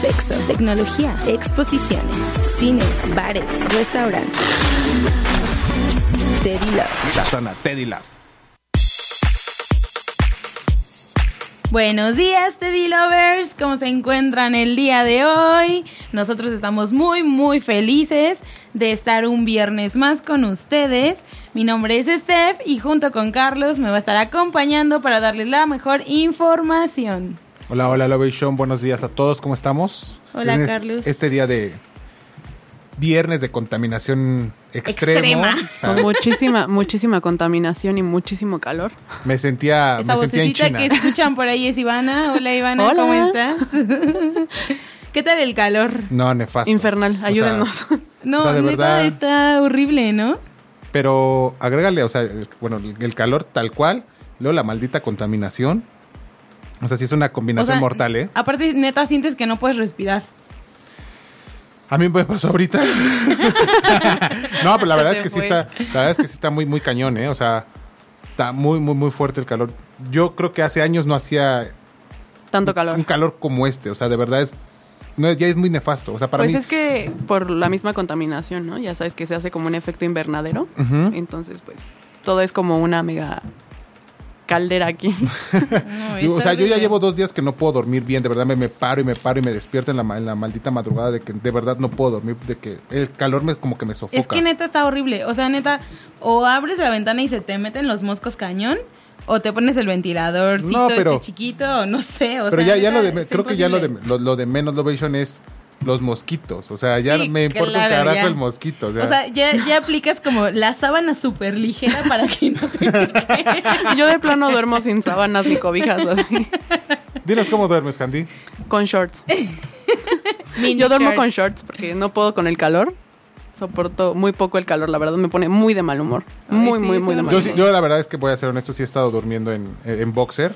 Sexo, tecnología, exposiciones, cines, bares, restaurantes. Teddy Love. La zona Teddy Love. Buenos días, Teddy Lovers. ¿Cómo se encuentran el día de hoy? Nosotros estamos muy, muy felices de estar un viernes más con ustedes. Mi nombre es Steph y junto con Carlos me va a estar acompañando para darles la mejor información. Hola, hola, Lovation. Buenos días a todos. ¿Cómo estamos? Hola, Carlos. Este día de viernes de contaminación extremo. Extrema. Con muchísima, muchísima contaminación y muchísimo calor. me sentía, Esa me sentía en vocecita China. que escuchan por ahí es Ivana. Hola, Ivana, Hola. ¿cómo estás? ¿Qué tal el calor? No, nefasto. Infernal, O sea, ayúdenos. No, O sea, de neta, verdad. está horrible, ¿no? pero agrégale, o sea, el- bueno, el calor tal cual, luego la maldita contaminación. O sea, sí es una O combinación sea, mortal, ¿eh? Aparte, neta, sientes que no puedes respirar. A mí me pasó ahorita. no, pero la verdad es que sí está, la verdad es que sí está muy, muy cañón, ¿eh? O sea, está muy, muy, muy fuerte el calor. Yo creo que hace años no hacía Tanto calor. un calor como este. O sea, de verdad es. No, ya es muy nefasto. O sea, para Pues mí. es que por la misma contaminación, ¿no? Ya sabes que se hace como un efecto invernadero. Entonces, pues, todo es como una mega caldera aquí. No, o sea, yo ya llevo dos días que no puedo dormir bien. De verdad me, me paro y me paro y me despierto en la, en la maldita madrugada de que de verdad no puedo dormir. De que el calor me como que me sofoca. Es que neta está horrible. O sea, neta, o abres la ventana y se te meten los moscos cañón, o te pones el ventiladorcito No, pero- este chiquito, o no sé. O Pero sea, ya, ya neta, lo de. Creo que ya lo de, lo, lo de menos Lovation es los mosquitos. O sea, ya Sí, me importa claro, un carajo ya. el mosquito. O sea, O sea, ya, ya aplicas como la sábana súper ligera para que no te pique. Yo de plano duermo sin sábanas ni cobijas así. dinos cómo duermes, Candy. Con shorts. Yo duermo con shorts porque no puedo con el calor. Soporto muy poco el calor, la verdad me pone muy de mal humor. Ay, Muy, sí, muy, muy de mal Yo, humor. yo la verdad es que voy a ser honesto, sí he estado durmiendo en, en boxer.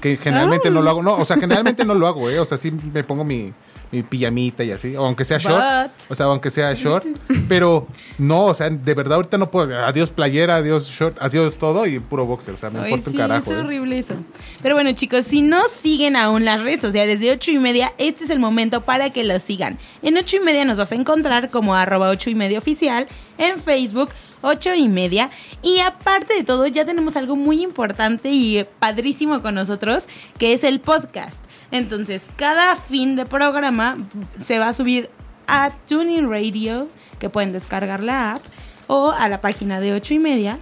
Que generalmente no lo hago. No, o sea, generalmente no lo hago, ¿eh? O sea, sí me pongo mi, mi pijamita y así. Aunque sea short. But- O sea, aunque sea short. Pero no, o sea, de verdad ahorita no puedo. Adiós playera, adiós short, adiós todo y puro boxer. O sea, me Ay, importa un sí, carajo. Es ¿eh? horrible eso. Pero bueno, chicos, si no siguen aún las redes sociales de 8 y media, este es el momento para que lo sigan. En 8 y media nos vas a encontrar como arroba 8 y media oficial, en Facebook 8 y media. Y aparte de todo, ya tenemos algo muy importante y padrísimo con nosotros, que es el podcast. Entonces, cada fin de programa se va a subir a Tuning Radio, que pueden descargar la app, o a la página de 8 y media,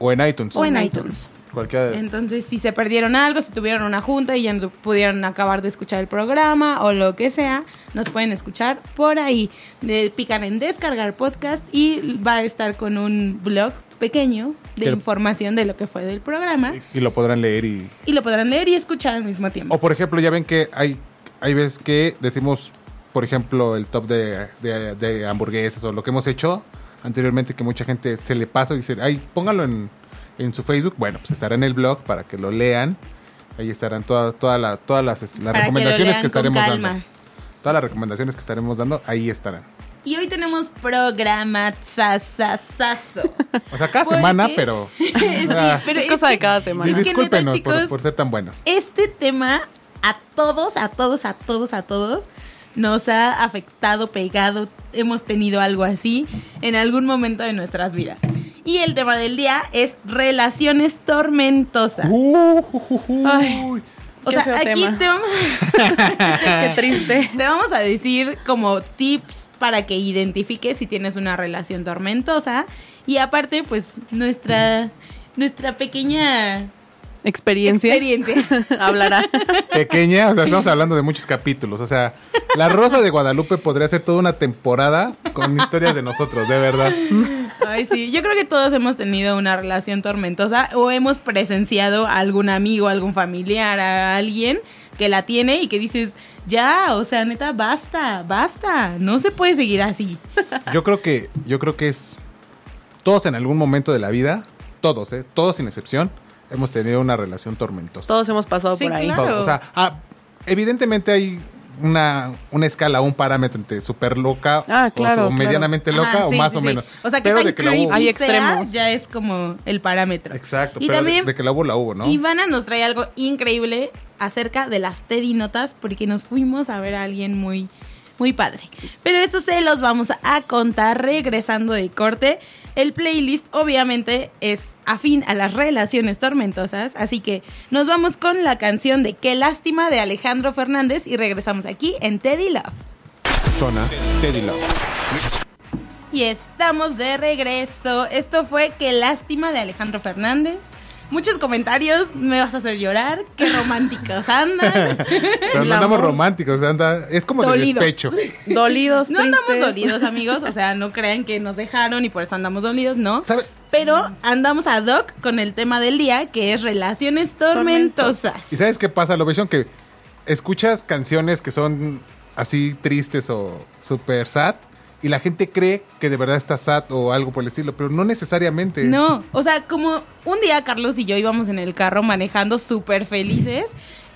O en iTunes. o en iTunes. Cualquiera de- Entonces, si se perdieron algo, si tuvieron una junta y ya no pudieron acabar de escuchar el programa o lo que sea, nos pueden escuchar por ahí. De, pican en descargar podcast y va a estar con un blog pequeño de información de lo que fue del programa Y lo podrán leer y. y lo podrán leer y escuchar al mismo tiempo. O por ejemplo, ya ven que hay, hay veces que decimos, por ejemplo, el top de, de- de hamburguesas o lo que hemos hecho anteriormente que mucha gente se le pasa y dice, ay, póngalo en, en su Facebook. Bueno, pues estará en el blog para que lo lean. Ahí estarán toda, toda la- todas las, que recomendaciones que, estaremos dando. Todas las recomendaciones que estaremos dando, ahí estarán. Y hoy tenemos programa sasasazo. O sea, cada ¿Por semana, qué? pero... sí, ah, pero Es cosa que- de cada semana. es que neta, discúlpenos por- chicos, por ser tan buenos. este tema a todos, a todos, a todos, a todos nos ha afectado, pegado, hemos tenido algo así en algún momento de nuestras vidas. Y el tema del día es relaciones tormentosas. Ay, o sea, aquí tema. te vamos, qué triste. te vamos a decir como tips para que identifiques si tienes una relación tormentosa y aparte pues nuestra nuestra pequeña Experiencia. experiencia. Hablará. pequeña, o sea, estamos hablando de muchos capítulos. O sea, La Rosa de Guadalupe podría ser toda una temporada con historias de nosotros, de verdad. Ay, sí, yo creo que todos hemos tenido una relación tormentosa o hemos presenciado a algún amigo, algún familiar, a alguien que la tiene y que dices, ya, o sea, neta, basta, basta, no se puede seguir así. Yo creo que, yo creo que es todos en algún momento de la vida, todos, ¿eh? todos sin excepción, hemos tenido una relación tormentosa. Todos hemos pasado Sí, por ahí. claro. O sea, ah, evidentemente hay una, una escala, un parámetro entre súper loca Ah, o- claro, o, medianamente loca Ajá, o más sí, o sí. menos. O sea, que Pero tan de que la hubo. Hay sea, extremos. ya es como el parámetro. Exacto, Y pero de- también de, que la hubo, la hubo, ¿no? Ivana nos trae algo increíble acerca de las Teddy Notas porque nos fuimos a ver a alguien muy, muy padre. Pero esto se los vamos a contar regresando de corte. El playlist obviamente es afín a las relaciones tormentosas, así que nos vamos con la canción de Qué lástima de Alejandro Fernández y regresamos aquí en Teddy Love. Zona Teddy Love. Y estamos de regreso. Esto fue Qué lástima de Alejandro Fernández. Muchos comentarios, me vas a hacer llorar, qué románticos andan. Pero no andamos románticos, anda, es como de Dolidos. despecho. Dolidos, No andamos dolidos, amigos. O sea, no crean que nos dejaron y por eso andamos dolidos, no. ¿Sabe? Pero andamos a Doc con el tema del día, que es relaciones tormentosas. ¿Y sabes qué pasa, Lovation? Que escuchas canciones que son así tristes o super sad y la gente cree que de verdad está sad o algo por el estilo, pero no necesariamente. No, o sea, como un día Carlos y yo íbamos en el carro manejando súper felices,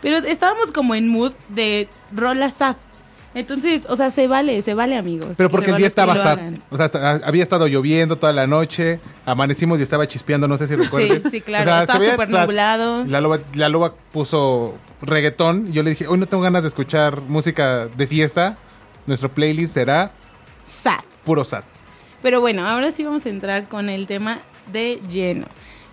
pero estábamos como en mood de rola sad. Entonces, o sea, se vale, se vale, amigos. Pero porque el día estaba sad. O sea, hasta- había estado lloviendo toda la noche, amanecimos y estaba chispeando, no sé si recuerdas. sí, claro, estaba súper nublado. La loba, la loba puso reggaetón y yo le dije, hoy no tengo ganas de escuchar música de fiesta. Nuestro playlist será Sad. puro sad. Pero bueno, ahora sí vamos a entrar con el tema de lleno.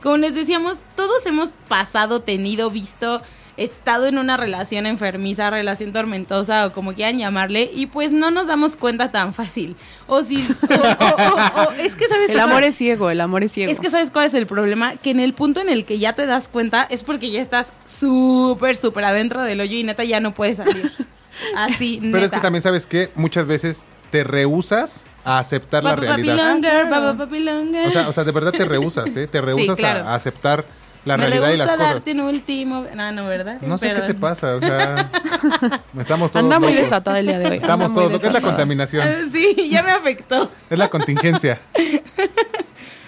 Como les decíamos, todos hemos pasado, tenido, visto, estado en una relación enfermiza, relación tormentosa o como quieran llamarle, y pues no nos damos cuenta tan fácil. O si. o- o- o- o- es que sabes El amor es ciego, el amor es ciego. Es que sabes cuál es el problema, que en el punto en el que ya te das cuenta es porque ya estás súper, súper adentro del hoyo y neta ya no puedes salir. Así, neta. Pero es que también sabes que muchas veces te rehusas a aceptar la Papa, papi, realidad. longer, Ah, claro. longer. O sea, o sea, de verdad te rehusas, ¿eh? Te rehusas claro. a, aceptar la Me realidad y las a cosas. darte un último. No, no, ¿verdad? No sé qué te pasa, o sea, estamos todos Anda muy locos. desatada el día de hoy. Estamos Anda todos locos. Es la contaminación, Ah, Sí, ya me afectó. es la contingencia.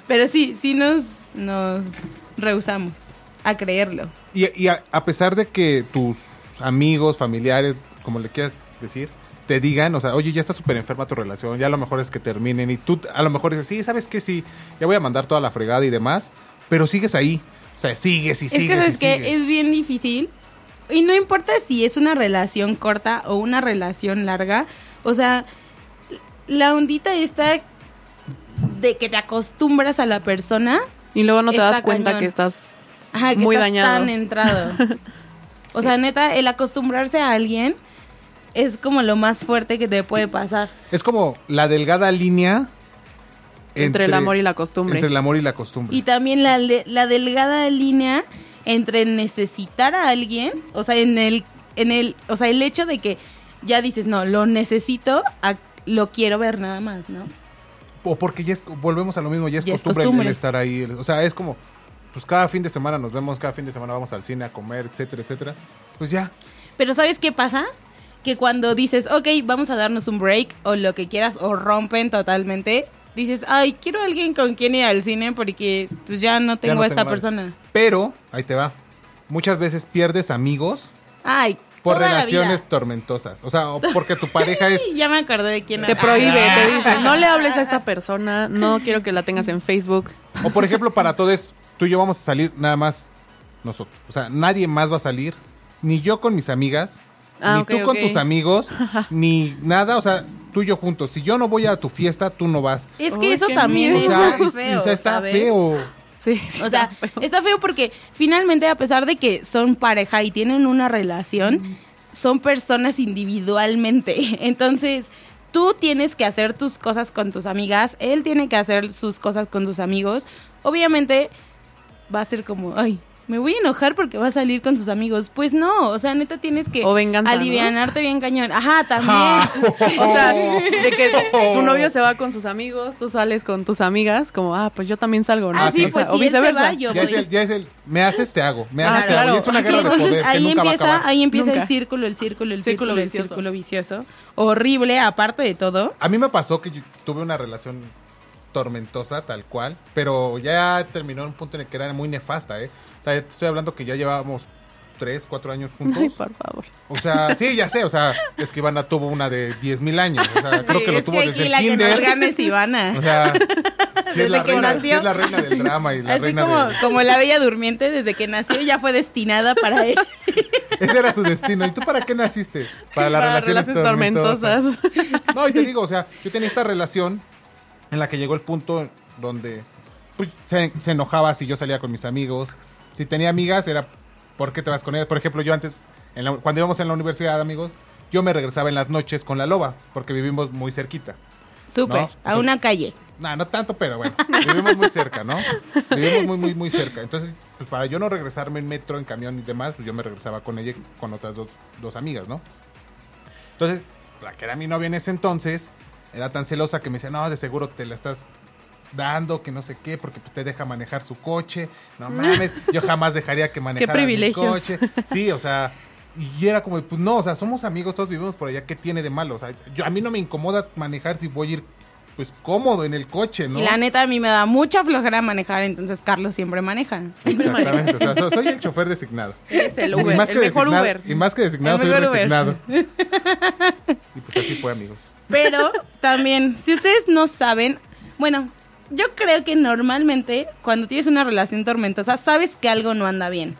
Pero sí, sí nos, nos rehusamos a creerlo. Y, y a, a pesar de que tus amigos, familiares, como le quieras decir, te digan, o sea, oye, ya está súper enferma tu relación, ya a lo mejor es que terminen y tú a lo mejor dices, sí, ¿sabes qué? Sí, ya voy a mandar toda la fregada y demás, pero sigues ahí. O sea, sigues y es sigues que, y sigues. Es bien difícil. Y no importa si es una relación corta o una relación larga. O sea, la ondita esta de que te acostumbras a la persona. Y luego no te Está das cuenta cañón. que estás Ajá, que muy estás dañado. tan entrado. O sea, neta, el acostumbrarse a alguien es como lo más fuerte que te puede pasar. Es como la delgada línea entre, el amor y la costumbre. Entre el amor y la costumbre. Y también la, la delgada línea entre necesitar a alguien, o sea, en el, en el, o sea, el hecho de que ya dices, no, lo necesito, a- lo quiero ver nada más, ¿no? O porque ya es, volvemos a lo mismo, ya es Ya costumbre. el estar ahí. O sea, es como, pues cada fin de semana nos vemos, cada fin de semana vamos al cine a comer, etcétera, etcétera. Pues ya. Pero ¿sabes qué pasa? Que cuando dices, ok, vamos a darnos un break o lo que quieras o rompen totalmente, dices, ay, quiero a alguien con quien ir al cine porque pues ya no tengo no a esta tengo a nadie. persona. Pero, ahí te va. Muchas veces pierdes amigos Ay, por relaciones tormentosas. O sea, o porque tu pareja es... Ya me acordé de quién Te era. prohíbe, te dice, no le hables a esta persona, no quiero que la tengas en Facebook. O por ejemplo, para todos, tú y yo vamos a salir nada más nosotros. O sea, nadie más va a salir. Ni yo con mis amigas, Ah, ni tú con tus amigos, ni nada. O sea, tú y yo juntos. Si yo no voy a tu fiesta, tú no vas. Es que eso también miedo. O sea, es feo, o sea, está ¿sabes? feo. Sí, sí, O sea, está feo. está feo porque finalmente, a pesar de que son pareja y tienen una relación, son personas individualmente. Entonces, tú tienes que hacer tus cosas con tus amigas, él tiene que hacer sus cosas con sus amigos. Obviamente, va a ser como, ay, me voy a enojar porque va a salir con sus amigos. Pues no, o sea, neta tienes que O venganza, ¿no? alivianarte bien cañón. Ajá, también. O sea, de que tu novio se va con sus amigos, tú sales con tus amigas, como, ah, pues yo también salgo, ¿no? Ah, sí, pues O si él se va, yo Ya es, el, ya es el, me haces, te hago. Me Ah, haces, te hago. Y es una guerra de Entonces que ahí nunca va a empieza, ahí empieza Nunca. el círculo, el círculo, el círculo, Círculo el vicioso. círculo vicioso. Horrible, aparte de todo. A mí me pasó que yo tuve una relación tormentosa, tal cual, pero ya terminó en un punto en el que era muy nefasta, ¿eh? O sea, ya te estoy hablando que ya llevábamos tres, cuatro años juntos. Ay, por favor. O sea, sí, ya sé, o sea, es que Ivana tuvo una de 10 mil años. O sea, creo Sí, que lo es tuvo que desde la que nos kinder. es Ivana. O sea, sí es, Desde la que reina, nació. sí es la reina del drama y la Así reina como, de... como la bella durmiente, desde que nació ya fue destinada para él. Ese era su destino. ¿Y tú para qué naciste? Para las Para relaciones, relaciones tormentosas. tormentosas. No, y te digo, o sea, yo tenía esta relación en la que llegó el punto donde pues, se, se enojaba si yo salía con mis amigos. Si tenía amigas, era ¿por qué te vas con ellas? Por ejemplo, yo antes, en la- cuando íbamos en la universidad, amigos, yo me regresaba en las noches con la loba, porque vivimos muy cerquita. Súper, No, a una calle. No, no tanto, pero bueno, vivimos muy cerca, ¿no? Vivimos muy, muy, muy cerca. Entonces, pues para yo no regresarme en metro, en camión y demás, pues yo me regresaba con ella con otras dos, dos amigas, ¿no? Entonces, la que era mi novia en ese entonces, era tan celosa que me decía, no, de seguro te la estás dando, que no sé qué, porque pues, te deja manejar su coche. No mames, yo jamás dejaría que manejara mi coche. Sí, o sea, y era como, pues no, o sea, somos amigos, todos vivimos por allá, ¿qué tiene de malo? O sea, yo, a mí no me incomoda manejar si voy a ir, pues cómodo en el coche, ¿no? Y la neta a mí me da mucha flojera manejar, entonces Carlos siempre maneja. Exactamente, o sea, so- soy el chofer designado. Es el Y Uber, más el que mejor designado- Uber. Y más que designado, soy resignado. y pues así fue, amigos. Pero también, si ustedes no saben, bueno, yo creo que normalmente cuando tienes una relación tormentosa, sabes que algo no anda bien.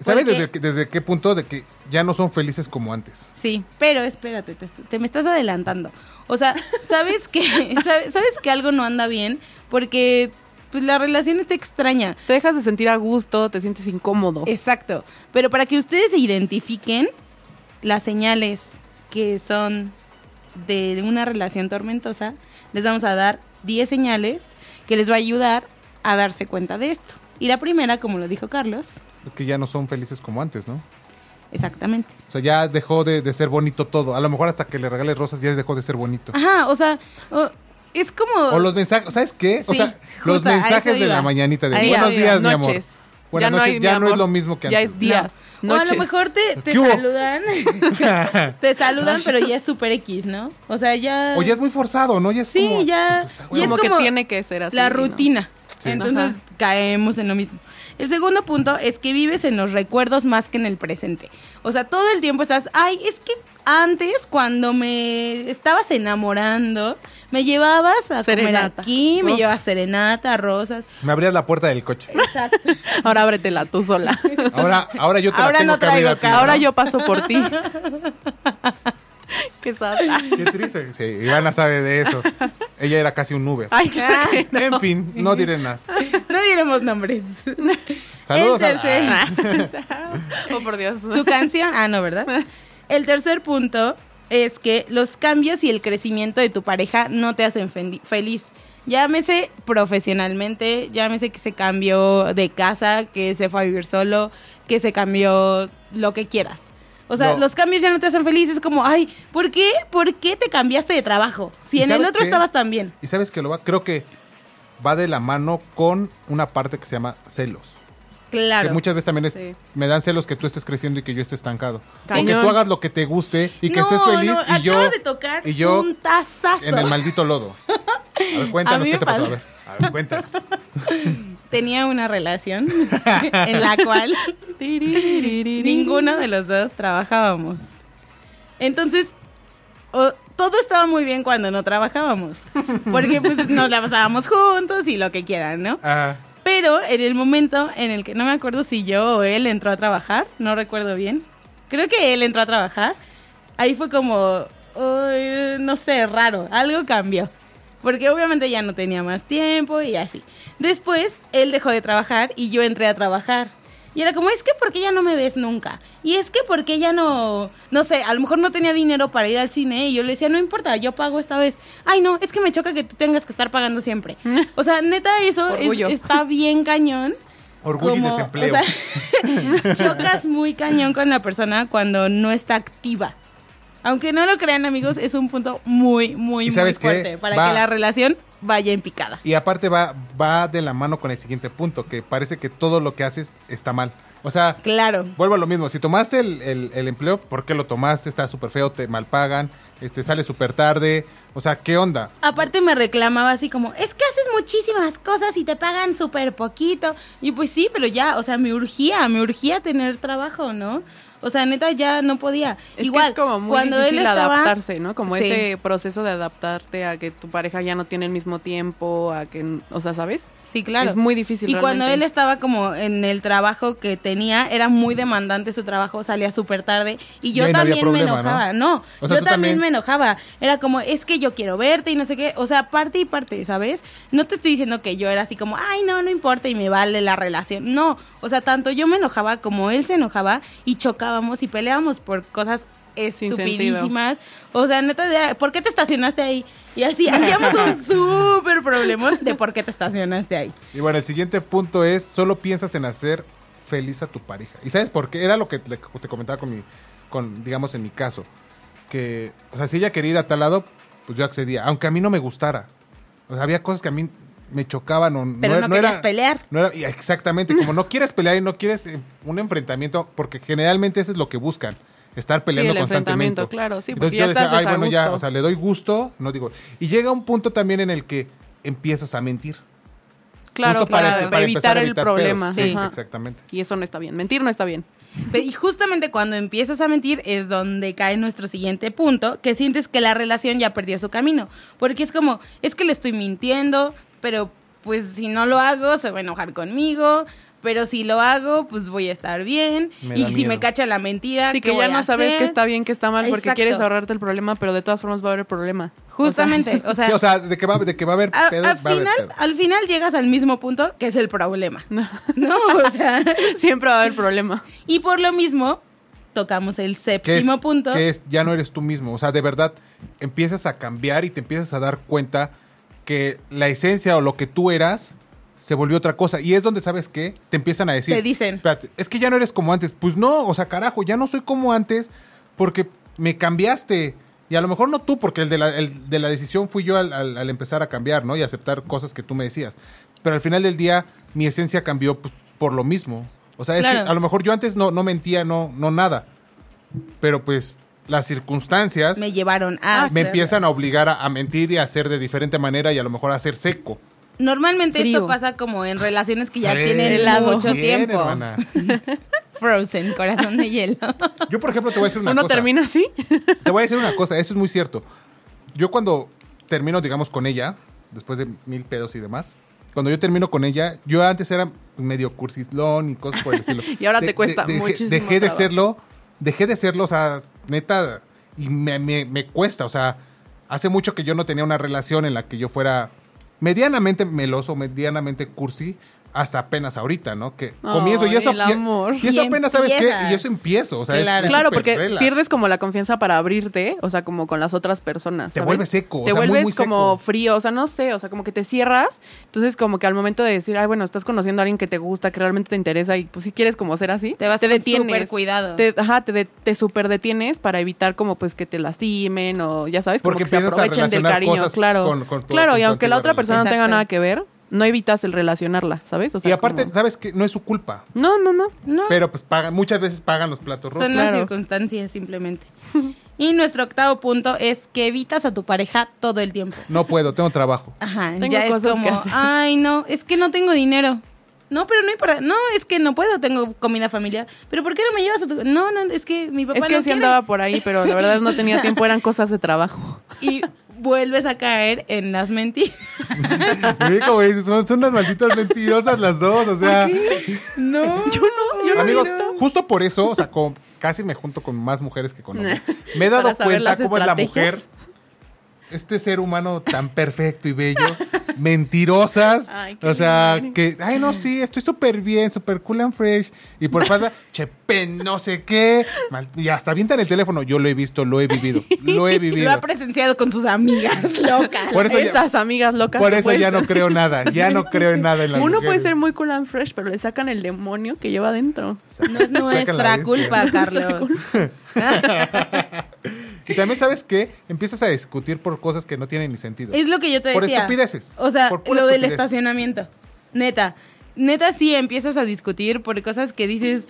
¿Sabes desde, qué- desde qué punto de que ya no son felices como antes? Sí, pero espérate, te, te me estás adelantando. O sea, sabes que sabes, sabes que algo no anda bien porque pues, la relación está extraña. Te dejas de sentir a gusto, te sientes incómodo. Exacto. Pero para que ustedes se identifiquen las señales que son de una relación tormentosa, les vamos a dar 10 señales que les va a ayudar a darse cuenta de esto. Y la primera, como lo dijo Carlos, Es que ya no son felices como antes, ¿no? exactamente. O sea, ya dejó de, de ser bonito todo. A lo mejor hasta que le regales rosas ya dejó de ser bonito. Ajá, o sea, o- es como... O los mensajes, ¿sabes qué? O Sí, sea, los justo, mensajes de la mañanita de buenos días, mi amor. Noches. Buenas Ya no noches, hay, ya no es lo mismo que Ya antes. es días, No. O a lo mejor te, te saludan. te saludan, pero ya es super X, ¿no? O sea, ya. O ya es muy forzado, ¿no? Ya es Sí, como... ya. pues, y es como, como que tiene que ser así. la ¿no? rutina. Sí. Entonces Ajá. caemos en lo mismo. El segundo punto es que vives en los recuerdos más que en el presente. O sea, todo el tiempo estás, ay, es que antes cuando me estabas enamorando, me llevabas a comer Serenata. aquí, me Rosas. llevas serenata, rosas. Me abrías la puerta del coche. Exacto. Ahora ábretela tú sola. Ahora, ahora yo te Ahora la tengo no que abrir a carro. Ahora yo paso por ti. Qué sad. Qué triste. Sí, Ivana sabe de eso. Ella era casi un Uber. Ay, claro no. En fin, no diré nada. No diremos nombres. Saludos El a tercer- Oh, por Dios. Su canción, ah, no, ¿verdad? El tercer punto es que los cambios y el crecimiento de tu pareja no te hacen feliz. Llámese profesionalmente, llámese que se cambió de casa, que se fue a vivir solo, que se cambió lo que quieras. O sea, No. los cambios ya no te hacen feliz. Es como, ay, ¿por qué? ¿Por qué te cambiaste de trabajo? Si ¿Y en el otro qué? estabas tan bien. Y sabes que lo va, creo que va de la mano con una parte que se llama celos. Claro. Que muchas veces también es, Sí. me dan celos que tú estés creciendo y que yo esté estancado. O que tú hagas lo que te guste y que No, estés feliz no, y yo, acabas de tocar y yo un tazazo. en el maldito lodo. A ver, cuéntanos qué te pasó. A ver, a ver, cuéntanos. Tenía una relación en la cual ninguno de los dos trabajábamos. Entonces, o- todo estaba muy bien cuando no trabajábamos. Porque pues nos la pasábamos juntos y lo que quieran, ¿no? Ah, Pero en el momento en el que no me acuerdo si yo o él entró a trabajar, no recuerdo bien. Creo que él entró a trabajar. Ahí fue como, "Uy, no sé, raro, algo cambió. Porque obviamente ya no tenía más tiempo y así. Después él dejó de trabajar y yo entré a trabajar. Y era como, es que ¿por qué ya no me ves nunca? Y es que ¿por qué ya no, no sé, a lo mejor no tenía dinero para ir al cine y yo le decía, no importa, yo pago esta vez. Ay, no, es que me choca que tú tengas que estar pagando siempre. O sea, neta, eso es- está bien cañón Orgullo y desempleo. o sea, chocas muy cañón con la persona cuando no está activa. Aunque no lo crean, amigos, es un punto muy, muy, ¿Y muy qué? fuerte para Va- que la relación vaya en picada. Y aparte va, va de la mano con el siguiente punto, que parece que todo lo que haces está mal. O sea, Claro. vuelvo a lo mismo. Si tomaste el, el- el empleo, ¿por qué lo tomaste? Está súper feo, te malpagan, este, sale súper tarde. O sea, ¿qué onda? Aparte me reclamaba así como, es que haces muchísimas cosas y te pagan súper poquito. Y pues sí, pero ya, o sea, me urgía, me urgía tener trabajo, ¿no? O sea, neta, ya no podía. Es Igual, que es como muy cuando difícil él estaba... adaptarse, ¿no? Como Sí. ese proceso de adaptarte a que tu pareja ya no tiene el mismo tiempo, a que, o sea, ¿sabes? Sí, claro. Es muy difícil Y cuando él estaba como en el trabajo que tenía, era muy demandante su trabajo, salía súper tarde y Y yo no también me enojaba. No, O sea, yo también también- me enojaba. Era como, es que yo quiero verte y no sé qué. O sea, parte y parte, ¿sabes? No te estoy diciendo que yo era así como, ay, no, no importa y me vale la relación. No, o sea, tanto yo me enojaba como él se enojaba y y peleábamos por cosas estupidísimas. O sea, neta, ¿por qué te estacionaste ahí? Y así, hacíamos un súper problemón de por qué te estacionaste ahí. Y bueno, el siguiente punto es, solo piensas en hacer feliz a tu pareja. ¿Y sabes por qué? Era lo que te comentaba con mi, con, digamos, en mi caso. Que, o sea, si ella quería ir a tal lado, pues yo accedía, aunque a mí no me gustara. O sea, había cosas que a mí me chocaban o Pero no querías pelear. No era, exactamente, como no quieres pelear y no quieres eh, un enfrentamiento, porque generalmente eso es lo que buscan. Estar peleando el constantemente. enfrentamiento, claro, sí, Entonces porque yo ya estás ay, bueno, ya, desagusto". o sea, le doy gusto, no digo. Y llega un punto también en el que empiezas a mentir. Claro, Justo para- para, para evitar el evitar problema. pedos. Sí, Ajá. exactamente. Y eso no está bien. Mentir no está bien. Pero- y justamente cuando empiezas a mentir es donde cae nuestro siguiente punto, que sientes que la relación ya perdió su camino. Porque es como, es que le estoy mintiendo, pero pues si no lo hago se va a enojar conmigo, pero si lo hago pues voy a estar bien. Me y si miedo. me cacha la mentira, ¿qué que ya voy a no sabes hacer? qué está bien, qué está mal, porque Exacto. quieres ahorrarte el problema, pero de todas formas va a haber problema. Justamente, o sea, Sí, o sea, de que va, de que va a haber a- pedo, al va a haber final, pedo. al final llegas al mismo punto que es el problema. No. No, o sea, Siempre va a haber problema. y por lo mismo tocamos el que es, séptimo punto. que es ya no eres tú mismo. O sea, de verdad, empiezas a cambiar y te empiezas a dar cuenta que la esencia o lo que tú eras se volvió otra cosa. Y es donde, ¿sabes qué? Te empiezan a decir. Te dicen. Espérate, es que ya no eres como antes. Pues no, o sea, carajo, ya no soy como antes porque me cambiaste. Y a lo mejor no tú, porque el de la, el de la decisión fui yo al, al- al empezar a cambiar, ¿no? Y aceptar cosas que tú me decías. Pero al final del día, mi esencia cambió pues, por lo mismo. O sea, es Claro. que a lo mejor yo antes no, no mentía, no, no nada. Pero pues las circunstancias me llevaron a me hacerlo. empiezan a obligar a, a mentir y a hacer de diferente manera y a lo mejor a ser seco. Normalmente Frío. esto pasa como en relaciones que ya Eh, tienen helado. mucho bien, tiempo. hermana. Frozen, corazón de hielo. Yo, por ejemplo, te voy a decir una Uno cosa. termina así. Te voy a decir una cosa, eso es muy cierto. Yo cuando termino, digamos, con ella, después de mil pedos y demás, cuando yo termino con ella, yo antes era medio cursislón y cosas por el estilo. Y ahora te cuesta dejé- muchísimo Dejé de serlo, dejé de serlo, o sea, neta, y me, me- me cuesta, o sea, hace mucho que yo no tenía una relación en la que yo fuera medianamente meloso, medianamente cursi, hasta apenas ahorita, ¿no? Que comienzo y eso, el y- amor. y, eso Y apenas, ¿sabes qué? Y eso empiezo, o sea, es- Claro. es Claro, porque relax. pierdes como la confianza para abrirte, o sea, como con las otras personas. Te vuelves seco, o Te sea, vuelves muy como seco. frío, o sea, no sé, o sea, como que te cierras. Entonces, como que al momento de decir, ay, bueno, estás conociendo a alguien que te gusta, que realmente te interesa y pues si quieres como ser así, Te vas con detienes. súper cuidado. Te, ajá, te, de- te súper detienes para evitar como pues que te lastimen o ya sabes, como Porque que se aprovechen del cariño, cosas claro. con- con tu- claro, con y aunque la otra persona no tenga nada que ver, no evitas el relacionarla, ¿sabes? O sea, y aparte, como- ¿sabes qué? No es su culpa. No, no, no. No, Pero pues pagan, muchas veces pagan los platos rotos. son las claro. circunstancias simplemente. y nuestro octavo punto es que evitas a tu pareja todo el tiempo. No puedo, tengo trabajo. Ajá, Tengo ya es como, que ay, no, es que no tengo dinero. No, pero no importa. No, es que no puedo, tengo comida familiar. ¿Pero por qué no me llevas a tu.? No, no, es que mi papá Es que no sí quiere. andaba por ahí, pero la verdad no tenía tiempo, eran cosas de trabajo. Y vuelves a caer en las mentiras. Como dices, son, son unas malditas mentirosas las dos, o sea. No. Yo no, yo no Amigos, grito. justo por eso, o sea, como casi me junto con más mujeres que con hombres. Me he dado cuenta las cómo es la mujer, este ser humano tan perfecto y bello, mentirosas. Ay, qué o sea, bien. que, ay, no, sí, estoy súper bien, súper cool and fresh. Y por pasa, chepe, no sé qué. mal- y hasta avientan el teléfono. Yo lo he visto, lo he vivido. Lo he vivido. Lo ha presenciado con sus amigas locas. Por eso ya- Esas amigas locas. Por eso ya no creo nada. Ya no creo en nada en las Uno puede ser muy cool and fresh, pero le sacan el demonio que lleva adentro. No es nuestra culpa, Carlos. Y también, ¿sabes qué? Empiezas a discutir por cosas que no tienen ni sentido. Es lo que yo te Por decía. estupideces. O sea, Por lo del estacionamiento. Neta. Neta, sí empiezas a discutir por cosas que dices.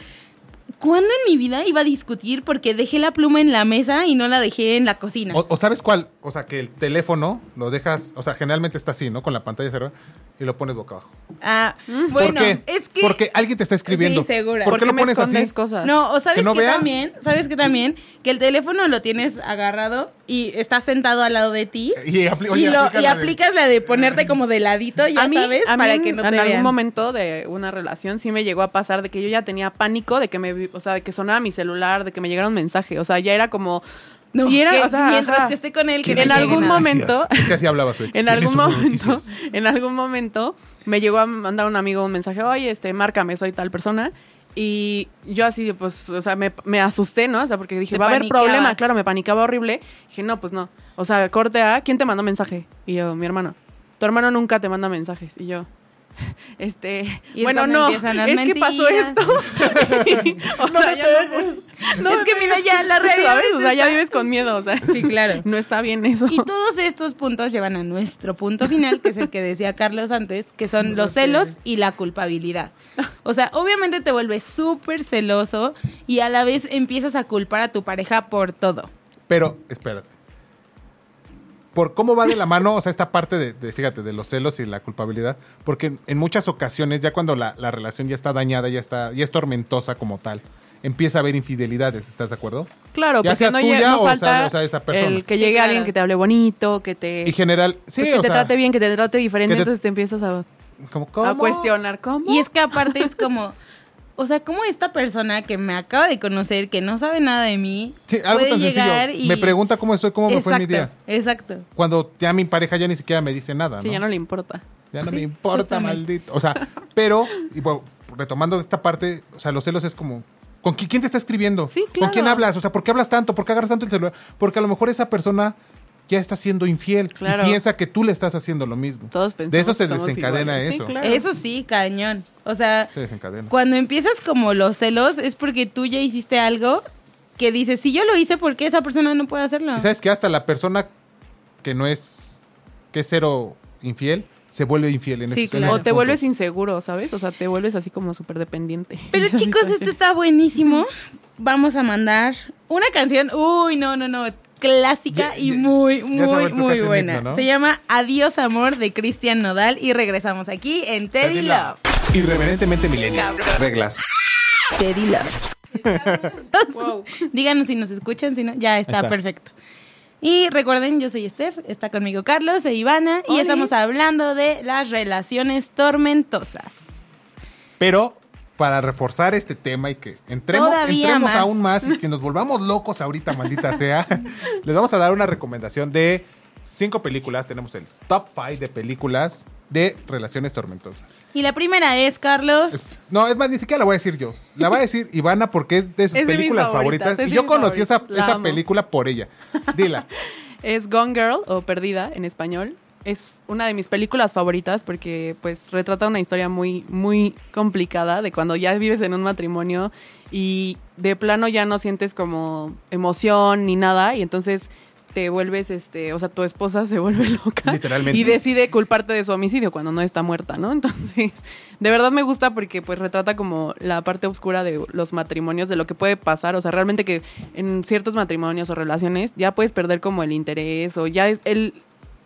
¿Cuándo en mi vida iba a discutir porque dejé la pluma en la mesa y no la dejé en la cocina? O, o sabes cuál, o sea, que el teléfono lo dejas, o sea, generalmente está así, ¿no? Con la pantalla cerrada y lo pones boca abajo. Ah, bueno, ¿Por qué? es que. Porque alguien te está escribiendo. Sí, segura. ¿Por qué lo me pones así? cosas? No, o sabes ¿Que no que vea? también, sabes que también, que el teléfono lo tienes agarrado y está sentado al lado de ti. Y, apli- Y, lo, y aplicas la de ponerte como de ladito, ya a mí, sabes, a mí para en- que no en te algún vean. momento de una relación sí me llegó a pasar de que yo ya tenía pánico de que me, vi- o sea, de que sonaba mi celular, de que me llegara un mensaje, o sea, ya era como No, y era, que o sea, mientras ajá. que esté con él, que en algún momento Es que así hablaba su ex. en algún momento, en algún momento me llegó a mandar un amigo un mensaje, oye, este, márcame, soy tal persona. Y yo así, pues, o sea, me, me asusté, ¿no? O sea, porque dije, va a haber problema. Claro, me panicaba horrible. Dije, no, pues no. O sea, corte a, ¿quién te mandó mensaje? Y yo, mi hermano. Tu hermano nunca te manda mensajes. Y yo, este, Y es bueno, no, es que pasó esto. o sea, ya no, no es que mira ya, la realidad ¿sabes? es O sea, ya vives con miedo, o sea. Sí, claro. No está bien eso. Y todos estos puntos llevan a nuestro punto final, que es el que decía Carlos antes, que son los celos y la culpabilidad. O sea, obviamente te vuelves súper celoso y a la vez empiezas a culpar a tu pareja por todo. Pero, espérate. Por cómo va de la mano, o sea, esta parte de, de, fíjate, de los celos y la culpabilidad, porque en, en muchas ocasiones, ya cuando la, la relación ya está dañada, ya está, ya es tormentosa como tal, empieza a haber infidelidades, ¿estás de acuerdo? Claro, Ya porque sea no, tuya no o sea- falta o sea, esa persona. el que Sí, llegue claro. alguien que te hable bonito, que te, Y general, sí, pues, que o te sea, trate bien, que te trate diferente, te- entonces te empiezas a, a cuestionar cómo. Y es que aparte es como, o sea, como esta persona que me acaba de conocer, que no sabe nada de mí, Sí, algo puede tan llegar sencillo. y... Me pregunta cómo estoy, cómo me fue mi Exacto, día. Exacto. Cuando ya mi pareja ya ni siquiera me dice nada, sí, ¿no? ya no le importa. Ya no me importa, justamente. maldito. O sea, pero, y bueno, retomando esta parte, o sea, los celos es como. ¿Con qui- quién te está escribiendo? Sí, ¿Con quién claro. hablas? O sea, ¿por qué hablas tanto? ¿Por qué agarras tanto el celular? Porque a lo mejor esa persona ya está siendo infiel Claro. y piensa que tú le estás haciendo lo mismo. Todos pensamos De eso se desencadena iguales. Sí, eso. claro. Eso sí, cañón. O sea, Se desencadena. cuando empiezas como los celos es porque tú ya hiciste algo que dices, si yo lo hice, ¿por qué esa persona no puede hacerlo? Y sabes que hasta la persona que no es, que es cero infiel, se vuelve infiel en Sí, ese en claro. O te punto. vuelves inseguro, ¿sabes? O sea, te vuelves así como súper dependiente. Pero chicos, situación. esto está buenísimo. Vamos a mandar una canción. Uy, no, no, no. Clásica Ya- y ya- muy, ya muy, muy buena. himno, ¿no? Se llama Adiós Amor de Cristian Nodal y regresamos aquí en Teddy, Teddy Love. Irreverentemente milenial. Reglas. Teddy Love. Wow. Díganos si nos escuchan, si no, ya está, está. perfecto. Y recuerden, yo soy Steph, está conmigo Carlos e Ivana y estamos hablando de las relaciones tormentosas. Pero para reforzar este tema y que entremos, Todavía entremos más. aún más y que nos volvamos locos ahorita, maldita sea, les vamos a dar una recomendación de cinco películas. Tenemos el top five de películas de relaciones tormentosas. Y la primera es, Carlos. Es- no, es más, ni siquiera la voy a decir yo. La va a decir Ivana porque es de sus Es de mis películas favoritas, Y yo conocí esa, esa película por ella. Dila. Es Gone Girl o Perdida en español. Es una de mis películas favoritas porque pues retrata una historia muy muy complicada de cuando ya vives en un matrimonio y de plano ya no sientes como emoción ni nada y entonces te vuelves este, o sea, tu esposa se vuelve loca Literalmente. y decide culparte de su homicidio cuando no está muerta, ¿no? Entonces, de verdad me gusta porque pues retrata como la parte oscura de los matrimonios, de lo que puede pasar, o sea, realmente que en ciertos matrimonios o relaciones ya puedes perder como el interés o ya es el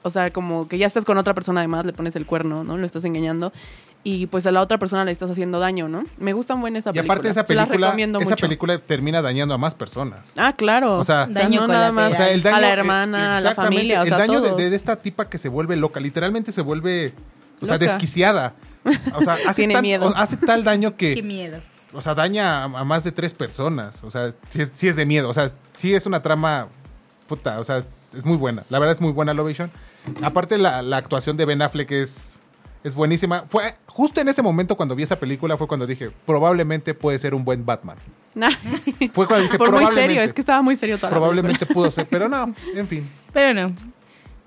o sea, como que ya estás con otra persona además, le pones el cuerno, ¿no? Lo estás engañando y pues a la otra persona le estás haciendo daño, ¿no? Me gusta muy esa Y película. aparte esa Se las película, recomiendo esa mucho. película termina dañando a más personas. Ah, claro. O sea, Daño no nada más O sea, el daño, a la eh, hermana, a la exactamente, familia, o el sea, daño de, todos. de esta tipa que se vuelve loca, literalmente se vuelve, o sea, Loca. desquiciada. O sea, hace, Tiene tan- miedo. o- hace tal daño Qué que, miedo. o sea, daña a, a más de tres personas. O sea, sí es, sí es de miedo. O sea, sí es una trama, puta, o sea, es muy buena. La verdad es muy buena Lovation. Aparte, la, la actuación de Ben Affleck es, es buenísima. Fue justo en ese momento cuando vi esa película fue cuando dije, probablemente puede ser un buen Batman. Fue cuando dije, Por muy probablemente. serio, es que estaba muy serio toda la Probablemente pudo ser, pero no, en fin. Pero no.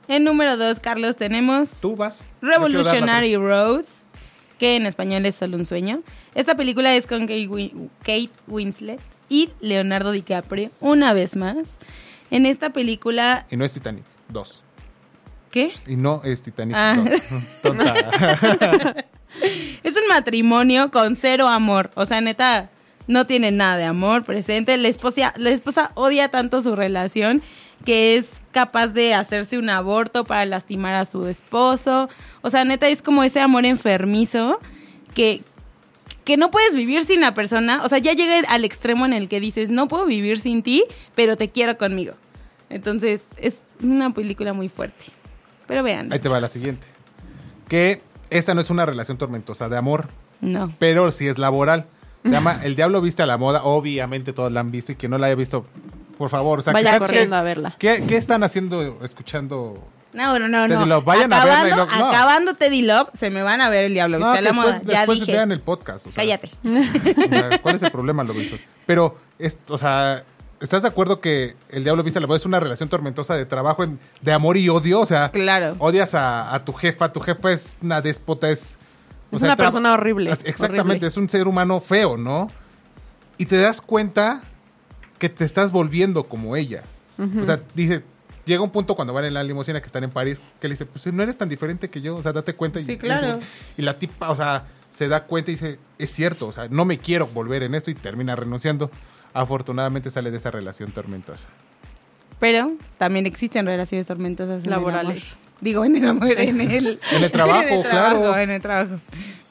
En número dos, Carlos, tenemos Tú vas. Revolutionary Road, que en español es solo un sueño. Esta película es con Kate Winslet y Leonardo DiCaprio, una vez más. En esta película, Y no es Titanic, dos. ¿Qué? Y no es Titanic Ah. 2. Tonta. Es un matrimonio con cero amor. O sea, neta, no tiene nada de amor presente. La esposa, la esposa odia tanto su relación que es capaz de hacerse un aborto para lastimar a su esposo. O sea, neta, es como ese amor enfermizo que, que no puedes vivir sin la persona. O sea, ya llega al extremo en el que dices, no puedo vivir sin ti, pero te quiero conmigo. Entonces, es una película muy fuerte. Pero vean. Ahí te va la siguiente. Que esta no es una relación tormentosa de amor, No. pero sí es laboral. Se llama El Diablo Viste a la Moda. Obviamente todos la han visto y que no la haya visto, por favor. O sea, Vaya ¿qué- corriendo a verla. ¿qué, qué están haciendo, escuchando? No, no, no, Teddy no. Vayan a acabando, luego- no. acabando Teddy Love, se me van a ver el diablo. No, ¿Viste? que la moda. después, Ya después dije. vean el podcast. o sea, Cállate. o sea, ¿Cuál es el problema, lo Pero, es, o sea, ¿estás de acuerdo que El Diablo Viste a la Moda es una relación tormentosa de trabajo, en- de amor y odio? O sea, Claro. odias a, a tu jefa, tu jefa es una déspota, es... o Es sea, una persona horrible, Exactamente, horrible. es un ser humano feo, ¿no? Y te das cuenta que te estás volviendo como ella. O sea, dice, llega un punto cuando van en la limusina que están en París, que le dice, pues no eres tan diferente que yo, o sea, date cuenta. y- Sí, claro. Y la tipa, o sea, se da cuenta y dice, es cierto, o sea, no me quiero volver en esto y termina renunciando. Afortunadamente sale de esa relación tormentosa. Pero también existen relaciones tormentosas en Laborales. Digo, en el amor, en el... En el trabajo, en el claro. trabajo, En el trabajo.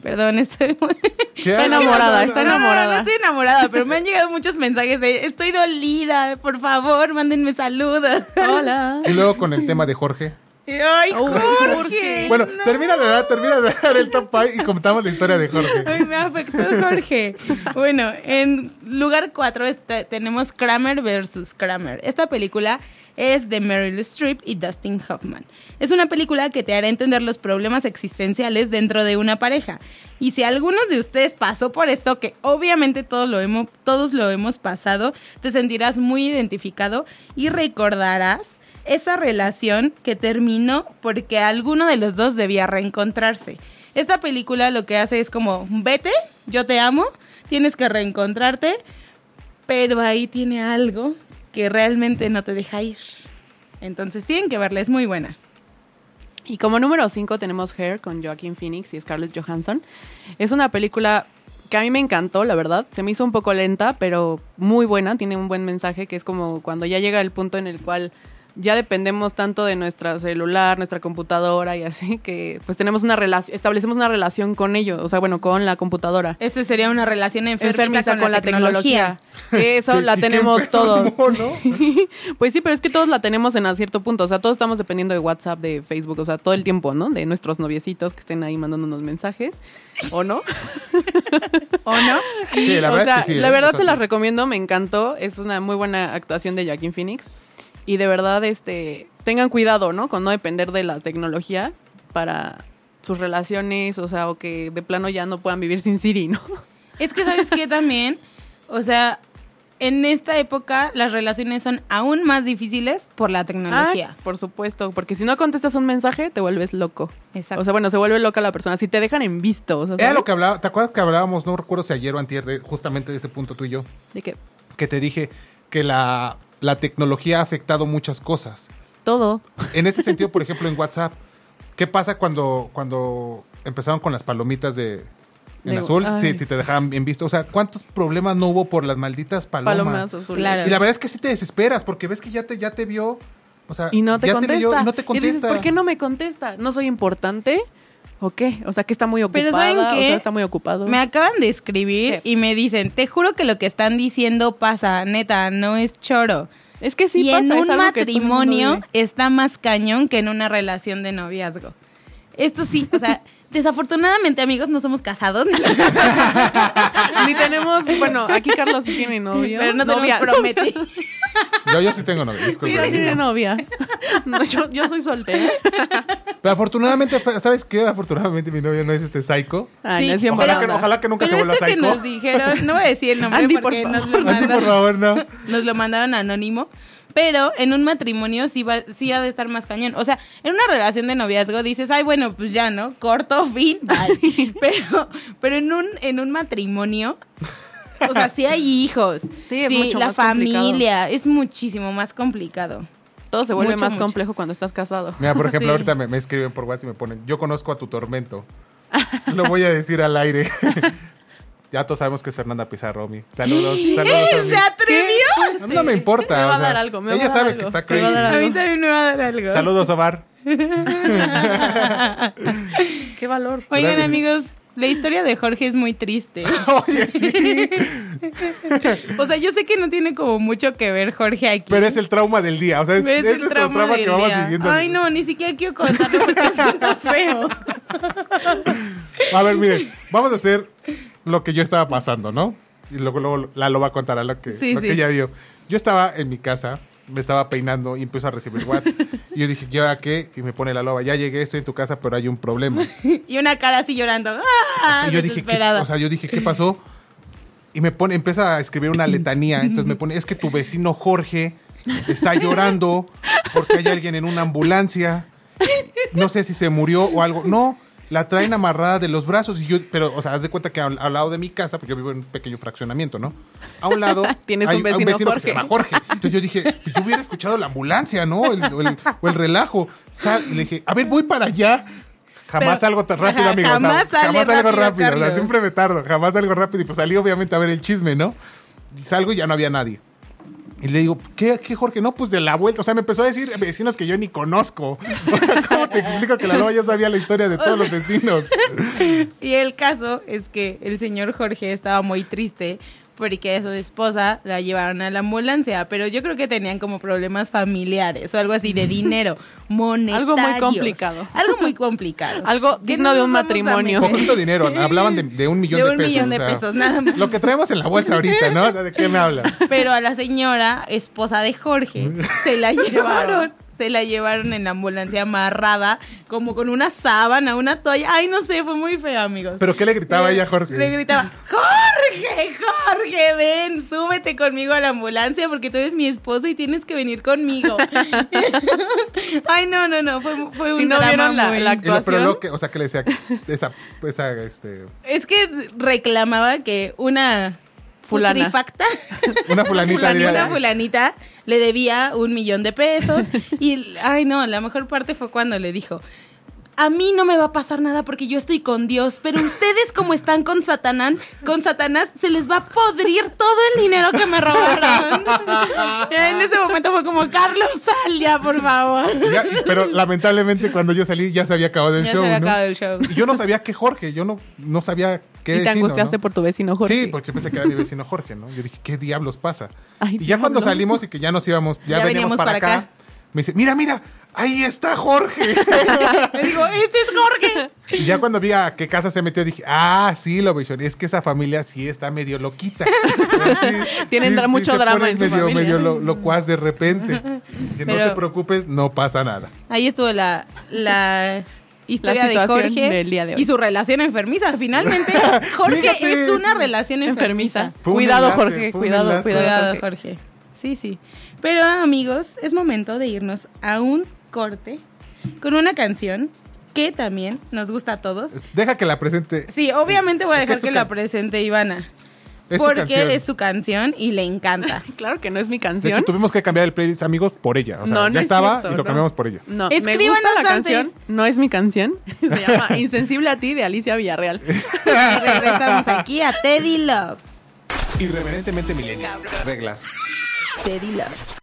Perdón, estoy muy... ¿Qué? Está enamorada, está No, no, no, enamorada. No, estoy enamorada, pero me han llegado muchos mensajes de estoy dolida, por favor, mándenme saludos. Hola. Y luego con el tema de Jorge. Ay, Jorge. Jorge. Bueno, no. termina de dar, termina de dar el top five y contamos la historia de Jorge. Ay, me afectó Jorge. Bueno, en lugar 4 tenemos Kramer versus Kramer. Esta película es de Meryl Streep y Dustin Hoffman. Es una película que te hará entender los problemas existenciales dentro de una pareja. Y si alguno de ustedes pasó por esto, que obviamente todos lo hemos, todos lo hemos pasado, te sentirás muy identificado y recordarás esa relación que terminó porque alguno de los dos debía reencontrarse. Esta película lo que hace es como, vete, yo te amo, tienes que reencontrarte, pero ahí tiene algo que realmente no te deja ir. Entonces tienen que verla, es muy buena. Y como número 5 tenemos Hair con Joaquin Phoenix y Scarlett Johansson. Es una película que a mí me encantó, la verdad. Se me hizo un poco lenta, pero muy buena. Tiene un buen mensaje que es como cuando ya llega el punto en el cual ya dependemos tanto de nuestra celular, nuestra computadora y así que pues tenemos una relación, establecemos una relación con ello, o sea, bueno, con la computadora. Este sería una relación enfermiza, Enfermiza con, la, tecnología. Que eso la tenemos enfermo, todos. ¿no? pues sí, pero es que todos la tenemos en a cierto punto. O sea, todos estamos dependiendo de WhatsApp, de Facebook, o sea, todo el tiempo, ¿no? De nuestros noviecitos que estén ahí mandándonos mensajes. ¿O no? ¿O no? Sí, la o verdad sea, es que sí, la ¿eh? verdad O te la sí. recomiendo, me encantó. Es una muy buena actuación de Joaquin Phoenix. Y de verdad, este, tengan cuidado, ¿no? Con no depender de la tecnología para sus relaciones, o sea, o que de plano ya no puedan vivir sin Siri, ¿no? Es que, ¿sabes qué también? O sea, en esta época las relaciones son aún más difíciles por la tecnología. Ah, por supuesto, porque si no contestas un mensaje, te vuelves loco. Exacto. O sea, bueno, se vuelve loca la persona. Si te dejan en visto, o sea, Era lo que hablaba, ¿te acuerdas que hablábamos, no recuerdo si ayer o antier, de- justamente de ese punto tú y yo? De que Que te dije que la, la tecnología ha afectado muchas cosas. todo. En este sentido, por ejemplo, en WhatsApp, ¿qué pasa cuando, cuando empezaron con las palomitas de en De- azul? Si, si te dejaban bien visto. O sea, ¿cuántos problemas no hubo por las malditas palomas? Palomas azules. Claro. Y la verdad es que sí te desesperas porque ves que ya te, ya te vio. O sea, Y no te ya contesta. te leyó y no te Y dices, contesta. ¿por qué no me contesta? ¿No soy importante? ¿O qué? O sea, que está muy ocupada. Pero ¿saben O qué? sea, está muy ocupado. Me acaban de escribir ¿Qué? y me dicen, te juro que lo que están diciendo pasa, neta, no es choro. Es que sí y pasa, en un matrimonio está más cañón que en una relación de noviazgo. Esto sí, o sea, desafortunadamente, amigos, no somos casados, Ni tenemos, bueno, aquí Carlos sí tiene novio. pero no tenemos prometido. Yo, yo sí tengo novia, Sí, disculpe. tiene novia. No, yo, yo soy soltera. Pero afortunadamente, ¿sabes qué? Afortunadamente mi novia no es este psycho. Ay, Sí, no es bien Ojalá que, ojalá que nunca Pero se vuelva esto que psycho. nos dijeron, no voy a decir el nombre Andy, por porque favor. nos lo, Andy, por mandaron, favor, no. nos lo mandaron anónimo. Pero en un matrimonio sí, va, sí ha de estar más cañón. O sea, en una relación de noviazgo dices, ay, bueno, pues ya, ¿no? Corto, fin, bye. pero, pero en un, en un matrimonio, o sea, sí hay hijos. Sí, es mucho la más complicado. familia, es muchísimo más complicado. Todo se vuelve Mucho, más mucho. complejo cuando estás casado. Mira, por ejemplo, Sí. ahorita me, me escriben por WhatsApp y me ponen, yo conozco a tu tormento. Lo voy a decir al aire. ya todos sabemos que es Fernanda Pizarro, mi. Saludos, saludos a. ¿Se atrevió? A no me importa. Me va a dar algo, me va ella a dar sabe algo, que está a crazy. A algo. mí también me va a dar algo. Saludos, Omar. Qué valor. Oigan, Gracias. amigos, la historia de Jorge es muy triste. Oye, sí. O sea, yo sé que no tiene como mucho que ver Jorge aquí. Pero es el trauma del día. O sea, es, Pero es es el trauma, trauma del que vamos día. viviendo. Ay, no, ni siquiera quiero contarlo porque siento feo. A ver, miren, vamos a hacer lo que yo estaba pasando, ¿no? Y luego, luego la lo va a contar a lo que, Sí, lo sí. que ella vio. Yo estaba en mi casa, me estaba peinando y empiezo a recibir WhatsApp. y yo dije, ¿y ahora qué? Y me pone la loba, ya llegué, estoy en tu casa, pero hay un problema. Y una cara así llorando. ¡Ah! y yo dije, ¿qué, o sea, yo dije, ¿qué pasó? Y me pone, empieza a escribir una letanía. Entonces me pone, es que tu vecino Jorge está llorando porque hay alguien en una ambulancia. No sé si se murió o algo. No, la traen amarrada de los brazos. Y yo, pero, o sea, haz de cuenta que al, al lado de mi casa, porque yo vivo en un pequeño fraccionamiento, ¿no? A un lado Tienes hay un vecino que se Jorge. llama Jorge. Entonces yo dije, pues yo hubiera escuchado la ambulancia, ¿no? El- o, el, o el relajo. Sal- y le dije, a ver, voy para allá. Jamás salgo tan rápido, ajá, amigo. o sea, jamás jamás salgo rápido, rápido. o sea, Carlos. siempre me tardo, jamás salgo rápido. Y pues salí obviamente a ver el chisme, ¿no? Y salgo y ya no había nadie. Y le digo, ¿qué, qué Jorge? No, pues de la vuelta. O sea, me empezó a decir vecinos que yo ni conozco. O sea, ¿cómo te explico que la loba ya sabía la historia de todos los vecinos? Y el caso es que el señor Jorge estaba muy triste porque a su esposa la llevaron a la ambulancia, pero yo creo que tenían como problemas familiares o algo así de dinero, monetarios. Algo muy complicado. Algo muy complicado. Algo Que digno no de un matrimonio. Poquito dinero. Hablaban de, de un millón De de, un pesos. millón de o sea, pesos, nada más. Lo que traemos en la bolsa ahorita, ¿no? O sea, ¿De qué me habla? Pero a la señora, esposa de Jorge, se la llevaron. Se la llevaron en la ambulancia amarrada, como con una sábana, una toalla. Ay, no sé, fue muy feo, amigos. ¿Pero qué le gritaba ella a Jorge? Le gritaba, Jorge, Jorge, ven, súbete conmigo a la ambulancia porque tú eres mi esposo y tienes que venir conmigo. Ay, no, no, no, fue, fue un no drama vieron la- muy- la- lo- pero actuación. lo que, o sea, que le decía, esa, esa, este, Es que reclamaba que una Fulana. putrifacta, una fulanita diría, una fulanita le debía un millón de pesos. Y, ay no, la mejor parte fue cuando le dijo, a mí no me va a pasar nada porque yo estoy con Dios, pero ustedes como están con Satanás, con Satanás se les va a podrir todo el dinero que me robaron. En ese momento fue como, Carlos, sal ya, por favor. Ya, pero lamentablemente cuando yo salí ya se había acabado el Ya show, se había ¿no? acabado el show. Y yo no sabía que Jorge, yo no, no sabía qué Y te vecino, angustiaste ¿no? por tu vecino Jorge. Sí, porque pensé que era mi vecino Jorge, ¿no? Yo dije, ¿qué diablos pasa? Ay, y ya cuando salimos y que ya nos íbamos, ya, Ya veníamos, veníamos para, para acá, acá. me dice, mira, mira, ahí está Jorge. Le digo, ese es Jorge. y ya cuando vi a qué casa se metió, dije, ah, sí, lo visioné. Es que esa familia sí está medio loquita. Sí, Tienen mucho drama en su medio, familia. medio lo- locuaz de repente. Que no te preocupes, no pasa nada. Ahí estuvo la, la historia La de Jorge del día de hoy. y su relación enfermiza. Finalmente, Jorge Fíjate, es una sí. relación enfermiza. Cuidado, enlace, Jorge. Cuidado, cuidado, Cuidado, Jorge. Jorge. Sí, sí. Pero amigos, es momento de irnos a un corte con una canción que también nos gusta a todos. Deja que la presente. Sí, obviamente voy a dejar que la presente Ivana. Es porque es su canción y le encanta. Claro que no es mi De hecho, canción. tuvimos que cambiar el playlist, amigos, por ella. O sea, No, no ya es estaba cierto, y lo no. cambiamos por ella. No, me gusta la antes. canción. No es mi canción. Se llama Insensible a ti de Alicia Villarreal. Y regresamos aquí a Teddy Love. Irreverentemente milenial. Reglas. Teddy Love.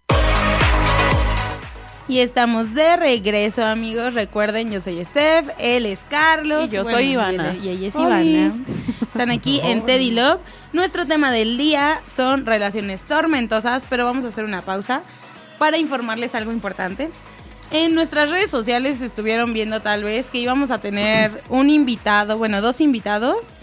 Y estamos de regreso, amigos. Recuerden, yo soy Steph, él es Carlos. Y yo soy Ivana. Y ella es. Ivana. Están aquí en Teddy Love. Nuestro tema del día son relaciones tormentosas, pero vamos a hacer una pausa para informarles algo importante. En nuestras redes sociales estuvieron viendo tal vez que íbamos a tener un invitado, bueno, dos invitados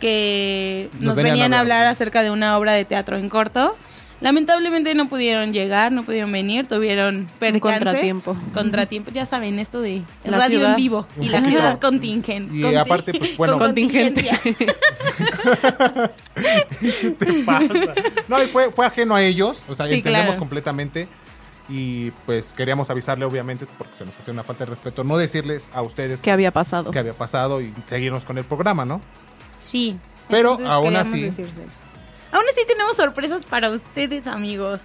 que Nos nos, venían a venían a hablar. hablar acerca de una obra de teatro en corto. Lamentablemente no pudieron llegar, no pudieron venir, tuvieron percances, contratiempo. Contratiempo, ya saben, esto de La radio ciudad. en vivo y la ciudad contingente. Y aparte, pues, bueno, Contingente. ¿Qué te pasa? No, y fue, fue ajeno a ellos, o sea, Sí, entendemos claro. completamente. Y pues queríamos avisarle, obviamente, porque se nos hacía una falta de respeto, no decirles a ustedes ¿Qué había pasado? qué había pasado y seguirnos con el programa, ¿no? Sí. Pero entonces aún así-. Aún así tenemos sorpresas para ustedes, amigos.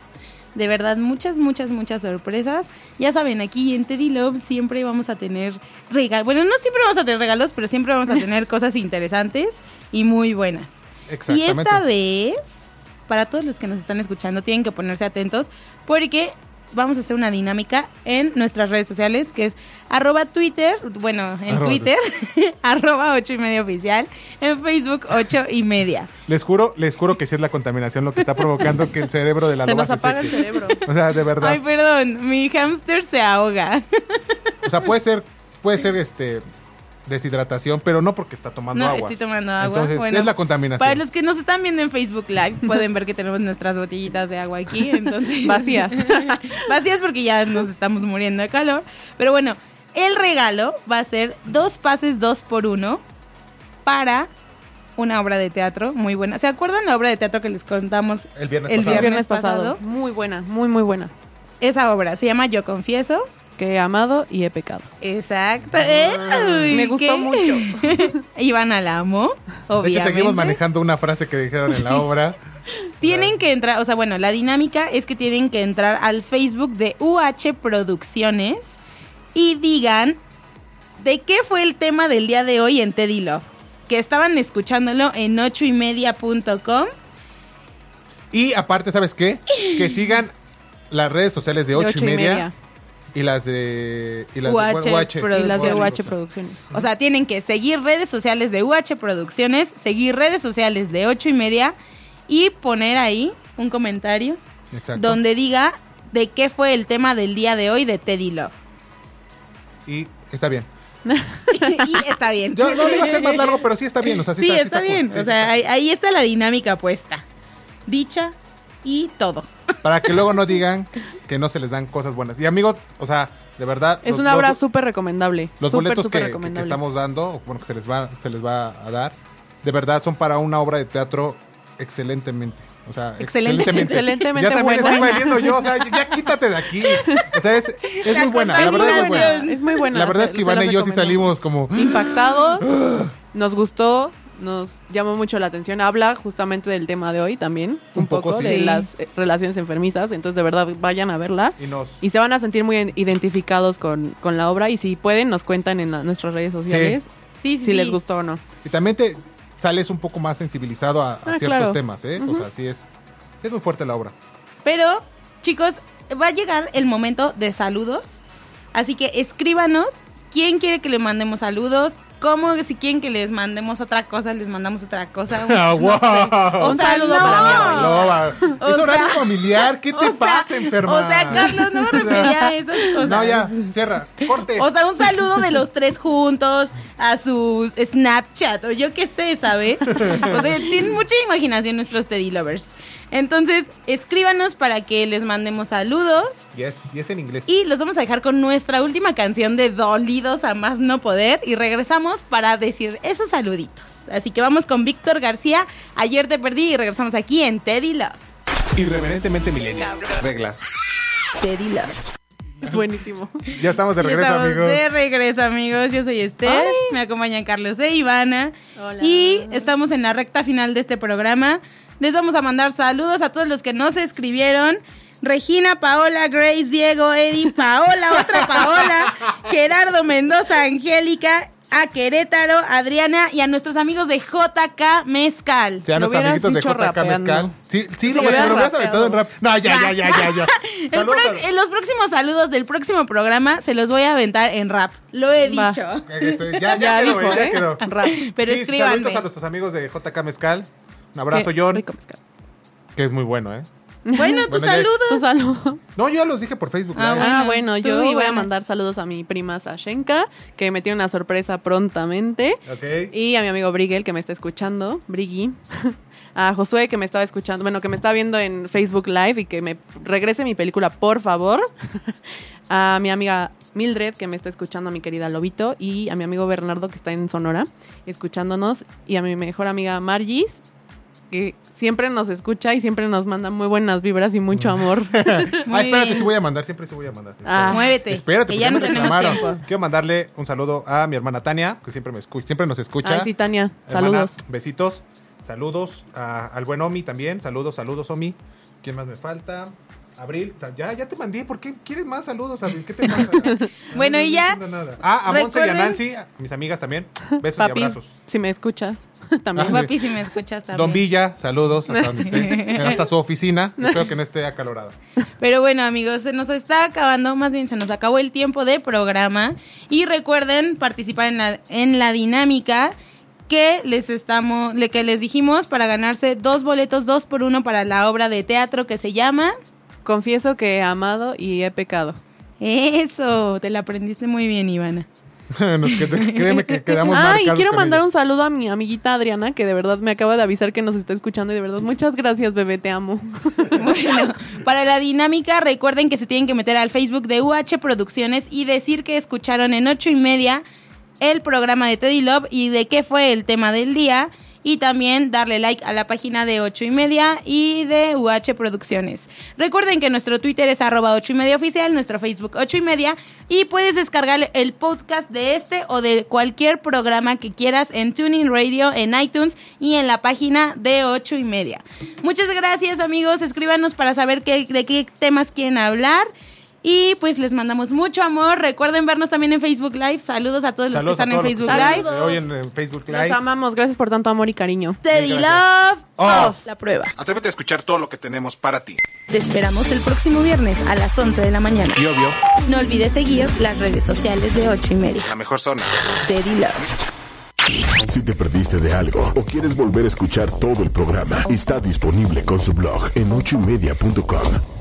De verdad, muchas, muchas, muchas sorpresas. Ya saben, aquí en Teddy Love siempre vamos a tener regalos. Bueno, no siempre vamos a tener regalos, pero siempre vamos a tener cosas interesantes y muy buenas. Y Exactamente. esta vez, para todos los que nos están escuchando, tienen que ponerse atentos porque vamos a hacer una dinámica en nuestras redes sociales, que es arroba Twitter, bueno, en Arroba Twitter, arroba ocho y media oficial, en Facebook ocho y media. Les juro, les juro que sí es la contaminación lo que está provocando que el cerebro de la Se loba nos se apaga el seque. cerebro. O sea, de verdad. Ay, perdón, mi hámster se ahoga. O sea, puede ser, puede ser este deshidratación, pero no porque está tomando No, agua. estoy tomando agua. Entonces, Bueno, es la contaminación. Para los que nos están viendo en Facebook Live, pueden ver que tenemos nuestras botellitas de agua aquí, entonces Vacías. Vacías porque ya nos estamos muriendo de calor. Pero bueno, el regalo va a ser dos pases dos por uno para una obra de teatro muy buena. ¿Se acuerdan la obra de teatro que les contamos El viernes el pasado? Muy buena, muy, muy buena. Esa obra se llama Yo Confieso. Que he amado y he pecado. Exacto. Ey, Me gustó ¿qué? mucho. Ivana la amó, De hecho, seguimos manejando una frase que dijeron en la obra. Tienen que entrar, o sea, bueno, la dinámica es que tienen que entrar al Facebook de UH Producciones y digan de qué fue el tema del día de hoy en Teddy Love. Que estaban escuchándolo en ochoymedia.com. Y aparte, ¿sabes qué? Que sigan las redes sociales de De 8 y media, y las de y las UH de UH. Producciones. Y las de. UH Producciones. O sea, tienen que seguir redes sociales de UH Producciones, seguir redes sociales de ocho y media y poner ahí un comentario Exacto. donde diga de qué fue el tema del día de hoy de Teddy Love. Y está bien. y está bien. Yo no lo iba a hacer más largo, pero sí está bien. O sea, sí, Sí, está, sí está bien. cool. O sea, ahí, ahí está la dinámica puesta. Dicha y todo. Para que luego no digan que no se les dan cosas buenas. Y amigos, o sea, de verdad. Es los- una obra súper recomendable. Los boletos que, estamos dando, o bueno, que se les va, se les va a dar, de verdad son para una obra de teatro excelentemente. O sea, Excelente- excelentemente Ya también buena. estoy valiendo yo, o sea, ya quítate de aquí. O sea, es, muy buena, la verdad es muy buena. contaminación. Es muy buena. La verdad es que Ivana y yo sí salimos como... impactados. Nos gustó, nos llamó mucho la atención. Habla justamente del tema de hoy también, un, Un poco, poco, sí. de Sí. las eh, relaciones enfermizas. Entonces, de verdad, vayan a verla. Y nos... Y se van a sentir muy identificados con, con la obra. Y si pueden, nos cuentan en la- nuestras redes sociales Sí, sí, si sí. les gustó o no. Y también te sales un poco más sensibilizado a, a Ah, ciertos claro. temas, ¿eh? O sea, sí es, sí es muy fuerte la obra. Pero, chicos, va a llegar el momento de saludos. Así que escríbanos quién quiere que le mandemos saludos. ¿Cómo? Si quieren que les mandemos otra cosa, les mandamos otra cosa. Un, Ah, no sé. wow. O Un sea, saludo no. para mi. No, es horario sea- familiar, ¿qué te O sea- pasa, enferma? O sea, Carlos, no me refería a esas cosas. No, ya, cierra, corte. O sea, un saludo de los tres juntos a sus Snapchat o yo qué sé, ¿sabes? O sea, tienen mucha imaginación nuestros Teddy Lovers. Entonces, escríbanos para que les mandemos saludos. Yes, yes en inglés. Y los vamos a dejar con nuestra última canción de Dolidos a más no poder. Y regresamos para decir esos saluditos. Así que vamos con Víctor García. Ayer te perdí y regresamos aquí en Teddy Love. Irreverentemente millennial. Reglas. Teddy Love. Es buenísimo. Ya estamos de Ya regreso, estamos amigos. De regreso, amigos. Yo soy Esther. Me acompañan Carlos e Ivana. Hola. Y estamos en la recta final de este programa. Les vamos a mandar saludos a todos los que nos escribieron. Regina, Paola, Grace, Diego, Eddie, Paola, otra Paola, Gerardo Mendoza, Angélica, a Querétaro, Adriana y a nuestros amigos de JK Mezcal. Sean Lo los hubieras amiguitos de JK rapeando. Mezcal. Sí, sí, Sí, lo, hubieras aventado en rap. No, ya, ya, ya, ya, ya. El Saludos pro- a- en los próximos saludos del próximo programa se los voy a aventar en rap. Lo he Va. dicho. Eso, Ya, ya, Ya quedó, dijo, ya ¿eh? quedó. Rap. Pero sí, saludos a nuestros amigos de JK Mezcal. Un abrazo, Qué John, rico mezcal. que es muy bueno, ¿eh? Bueno, tus Bueno, saludos. Tu saludo. No, yo ya los dije por Facebook. Ah, bueno. Ah, bueno, yo voy a mandar saludos a mi prima Sashenka, que me tiene una sorpresa prontamente. Ok. Y a mi amigo Brigel, que me está escuchando, Briggy. A Josué, que me estaba escuchando, bueno, que me está viendo en Facebook Live y que me regrese mi película, por favor. A mi amiga Mildred, que me está escuchando, a mi querida Lobito. Y a mi amigo Bernardo, que está en Sonora, escuchándonos. Y a mi mejor amiga Margis, que siempre nos escucha y siempre nos manda muy buenas vibras y mucho amor. Ah, espérate, sí voy a mandar, siempre sí voy a mandar. Ah. Muévete. Espérate, que ya no tenemos reclamaron. tiempo. Quiero mandarle un saludo a mi hermana Tania, que siempre me escucha, siempre nos escucha. Ay, sí, Tania, Hermana, saludos. besitos. Saludos a- al buen Omi también. Saludos, saludos, Omi. ¿Quién más me falta? Abril, ya, ya te mandé. ¿Por qué quieres más saludos, Abril? ¿Qué te pasa? Bueno, No y ya, nada. Ah, a Monse y a Nancy, a mis amigas también. Besos Papi, y abrazos. si me escuchas, también. Ah, Papi, si me escuchas también. Don Villa, saludos hasta donde esté. Hasta su oficina. Espero que no esté acalorada. Pero bueno, amigos, se nos está acabando, más bien se nos acabó el tiempo de programa. Y recuerden participar en la, en la dinámica que les estamos, que les dijimos para ganarse dos boletos, dos por uno para la obra de teatro que se llama. Confieso que he amado y he pecado. Eso, te la aprendiste muy bien, Ivana. Nos qued- créeme que quedamos Ah, y quiero mandar ella. un saludo a mi amiguita Adriana, que de verdad me acaba de avisar que nos está escuchando y de verdad muchas gracias, bebé, te amo. Bueno, para la dinámica, recuerden que se tienen que meter al Facebook de UH Producciones y decir que escucharon en ocho y media el programa de Teddy Love y de qué fue el tema del día. Y también darle like a la página de ocho y media y de UH Producciones. Recuerden que nuestro Twitter es arroba ocho y media oficial, nuestro Facebook ocho y media. Y puedes descargar el podcast de este o de cualquier programa que quieras en Tuning Radio, en iTunes y en la página de ocho y media. Muchas gracias amigos, escríbanos para saber qué, de qué temas quieren hablar. Y pues les mandamos mucho amor. Recuerden vernos también en Facebook Live. Saludos a todos los que están en todos los Facebook que están Live. Hoy en, en Facebook Los Live. amamos, gracias por tanto amor y cariño. Teddy Love Off. Off. La prueba. Atrévete a escuchar todo lo que tenemos para ti. Te esperamos el próximo viernes a las 11 de la mañana. Y obvio. No olvides seguir las redes sociales de 8 y media. La mejor zona. Teddy Love. Si te perdiste de algo o quieres volver a escuchar todo el programa, está disponible con su blog en ochoymedia.com.